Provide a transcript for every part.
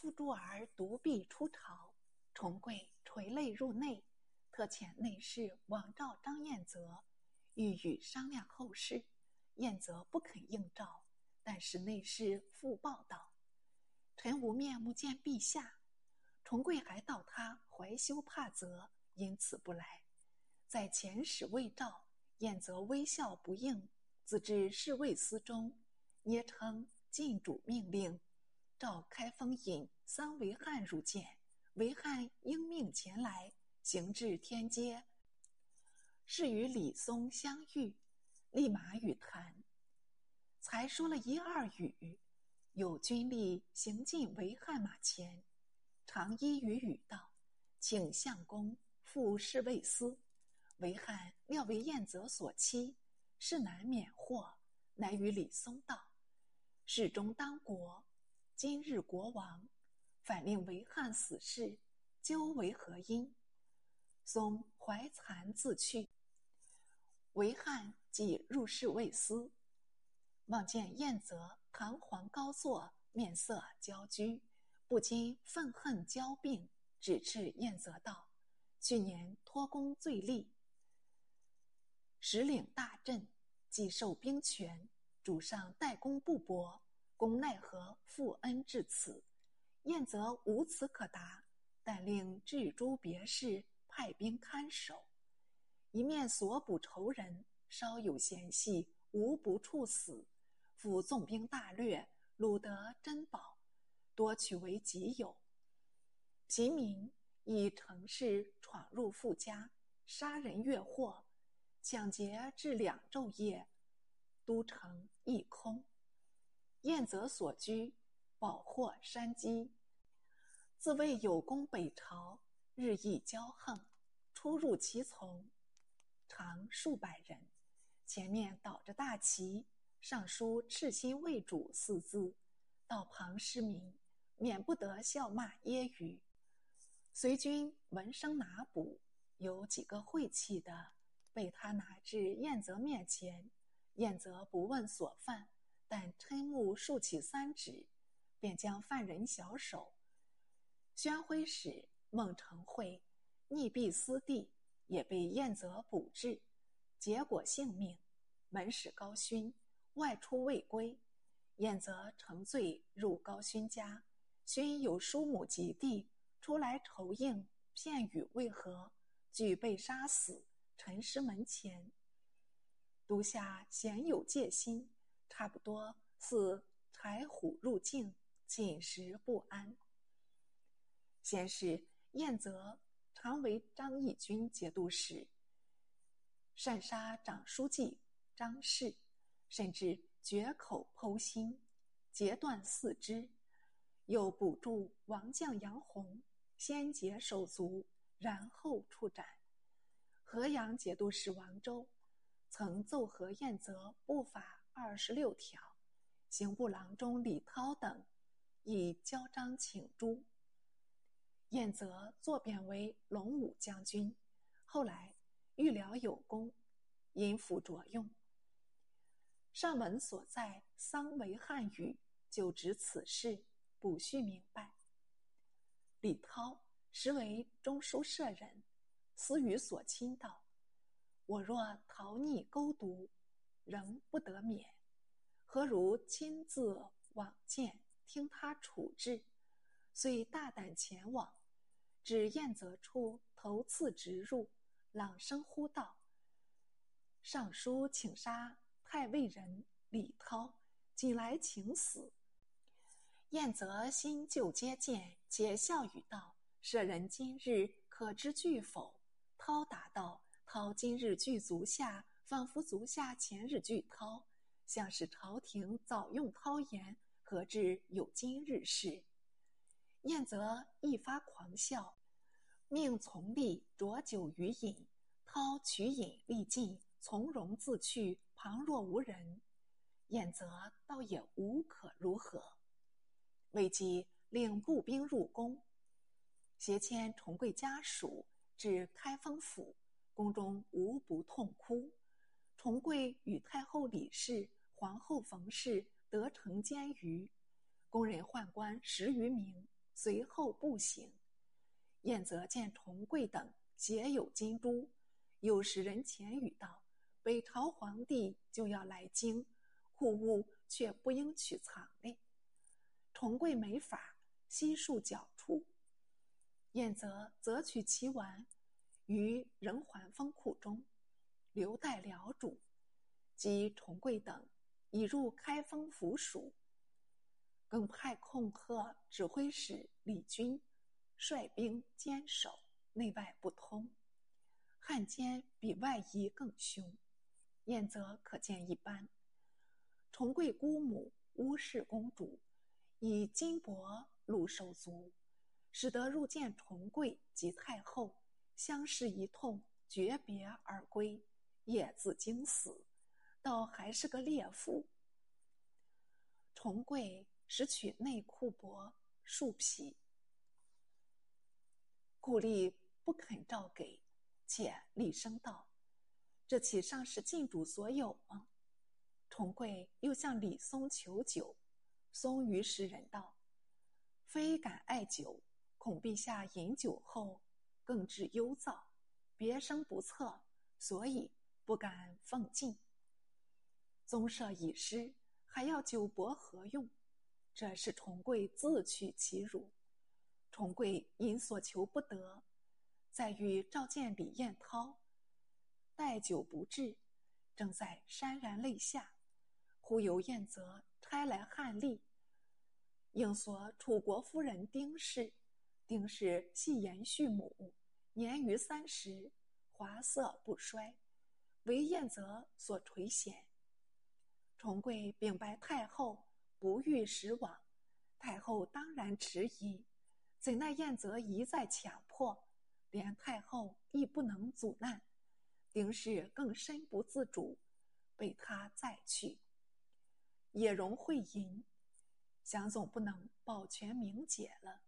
夫诸儿独臂出朝，重贵垂泪入内，特遣内侍往召张彦泽，欲与商量后事。彦泽不肯应召，但是内侍复报道：“臣无面目见陛下。”重贵还道他怀羞怕责，因此不来。在遣使未召，彦泽微笑不应，自至侍卫司中，捏称晋主命令，召开封尹桑维汉入见。维汉应命前来，行至天街，是与李松相遇，立马与谈。才说了一二语，有军吏行进维汉马前。长揖于语道：“请相公赴侍卫司。”维汉料为燕泽所欺，是难免祸，乃与李松道：“世中当国，今日国王，反令为汉死事，究为何因？”松怀惭自去。为汉即入室未思，望见燕泽堂皇高坐，面色焦居。不禁愤恨交并，指斥燕泽道：“去年托功最立，实领大阵，既受兵权，主上代功不薄，公奈何负恩至此？燕泽无此可答，但令治诸别事，派兵看守，一面所捕仇人，稍有嫌隙，无不处死。复纵兵大掠，掳得珍宝。”多取为己有，平民以城市闯入富家，杀人越货，抢劫至两昼夜，都城一空。燕泽所居，饱获山积，自谓有功北朝，日益骄横，出入其从，常数百人，前面倒着大旗，上书“赤心为主”四字，道旁失明。免不得笑骂揶揄，随军闻声拿捕，有几个晦气的，被他拿至燕泽面前。燕泽不问所犯，但嗔目竖起三指，便将犯人小手。宣徽使孟成会溺毙私地，也被燕泽捕至，结果性命。门使高勋外出未归，燕泽乘醉入高勋家。勋有叔母及弟出来酬应，片语为何？俱被杀死，陈尸门前。都下鲜有戒心，差不多似豺虎入境，寝食不安。先是燕泽常为张义军节度使，擅杀长书记张氏，甚至绝口剖心，截断四肢。又补助王将杨洪，先解手足，然后处斩。河阳节度使王周曾奏和彦泽不法二十六条，刑部郎中李涛等亦交章请诛。彦泽作贬为龙武将军，后来预疗有功，因辅着用。上文所在丧为汉语，就指此事。补叙明白。李涛实为中书舍人，私语所亲道：“我若逃逆勾读，仍不得免，何如亲自往见，听他处置？”遂大胆前往，至燕泽处，头次直入，朗声呼道：“尚书请杀太尉人李涛，仅来请死。”燕泽新旧接见，且笑语道：“舍人今日可知惧否？”涛答道：“涛今日惧足下，仿佛足下前日惧涛，像是朝廷早用涛言，何至有今日事？”燕泽一发狂笑，命从吏酌酒于饮。涛取饮力尽，从容自去，旁若无人。燕泽倒也无可如何。未及令步兵入宫，携迁重贵家属至开封府，宫中无不痛哭。重贵与太后李氏、皇后冯氏得成监狱，宫人宦官十余名，随后步行。燕则见重贵等皆有金珠，有使人前语道：“北朝皇帝就要来京，库物却不应取藏嘞。”重贵没法，悉数缴出。燕则择取其完，于人环封库中，留待辽主。及重贵等已入开封府署，更派控贺指挥使李军率兵坚守，内外不通。汉奸比外夷更凶，燕则可见一斑。重贵姑母乌氏公主以金帛禄受足，使得入见重贵及太后，相视一痛，诀别而归，也自惊死。倒还是个烈妇。重贵拾取内裤帛数匹，顾立不肯照给，且厉声道：“这岂上是禁主所有吗？”重贵又向李松求酒，松于时人道：“非敢爱酒，恐陛下饮酒后更致忧躁，别生不测，所以不敢奉进。”宗社已失，还要酒帛何用？这是重贵自取其辱。重贵因所求不得，在与召见李彦涛，待久不至，正在潸然泪下。忽有燕则差来汉吏，应所楚国夫人丁氏。丁氏系延续母，年逾三十，华色不衰，为燕泽所垂涎。重贵禀白太后，不欲使往。太后当然迟疑，怎奈燕泽一再强迫，连太后亦不能阻拦。丁氏更身不自主，被他再去。也容会淫，想总不能保全明解了。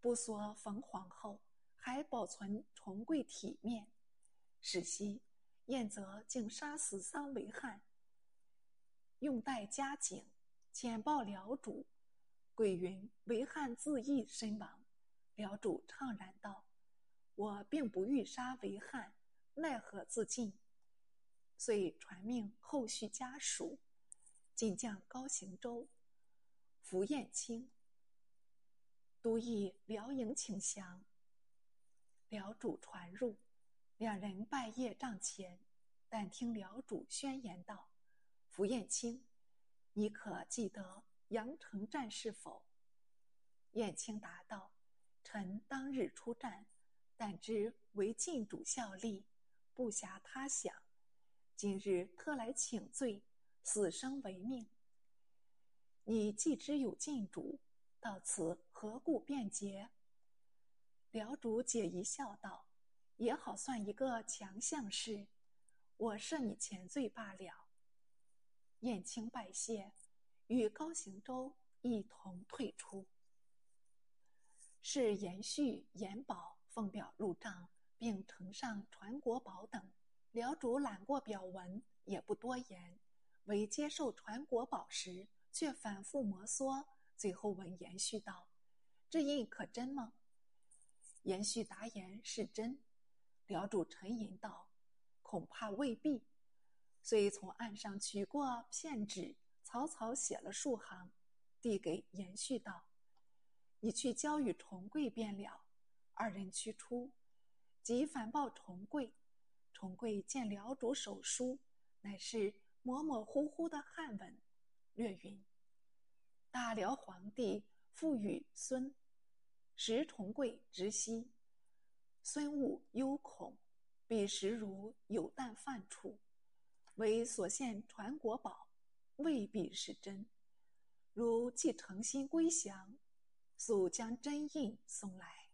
不说冯皇后，还保存重贵体面。史夕，燕泽竟杀死桑维汉。用带加警，遣报辽主。鬼云为汉自缢身亡。辽主怅然道：“我并不欲杀为汉，奈何自尽？”遂传命后续家属。进将高行周、符彦卿都议辽营请降。辽主传入，两人拜谒帐前，但听辽主宣言道。福彦卿，你可记得阳城战事否？燕青答道：“臣当日出战，但知为晋主效力，不暇他想。今日特来请罪，死生为命。你既知有晋主，到此何故辩解？”辽主解疑笑道：“也好算一个强项事，我赦你前罪罢了。”燕青拜谢，与高行周一同退出。是延续、延保奉表入帐，并呈上传国宝等。辽主览过表文，也不多言。为接受传国宝时，却反复摩挲。最后问延续道：“这印可真吗？”延续答言是真。辽主沉吟道：“恐怕未必。”遂从岸上取过片纸，草草写了数行，递给延续道：“你去交与重贵便了。”二人驱出，即反报重贵。重贵见辽主手书，乃是模模糊糊的汉文，略云：“大辽皇帝复与孙，时重贵直息，孙悟忧恐，彼时如有旦犯处。”为所献传国宝，未必是真。如既诚心归降，速将真印送来。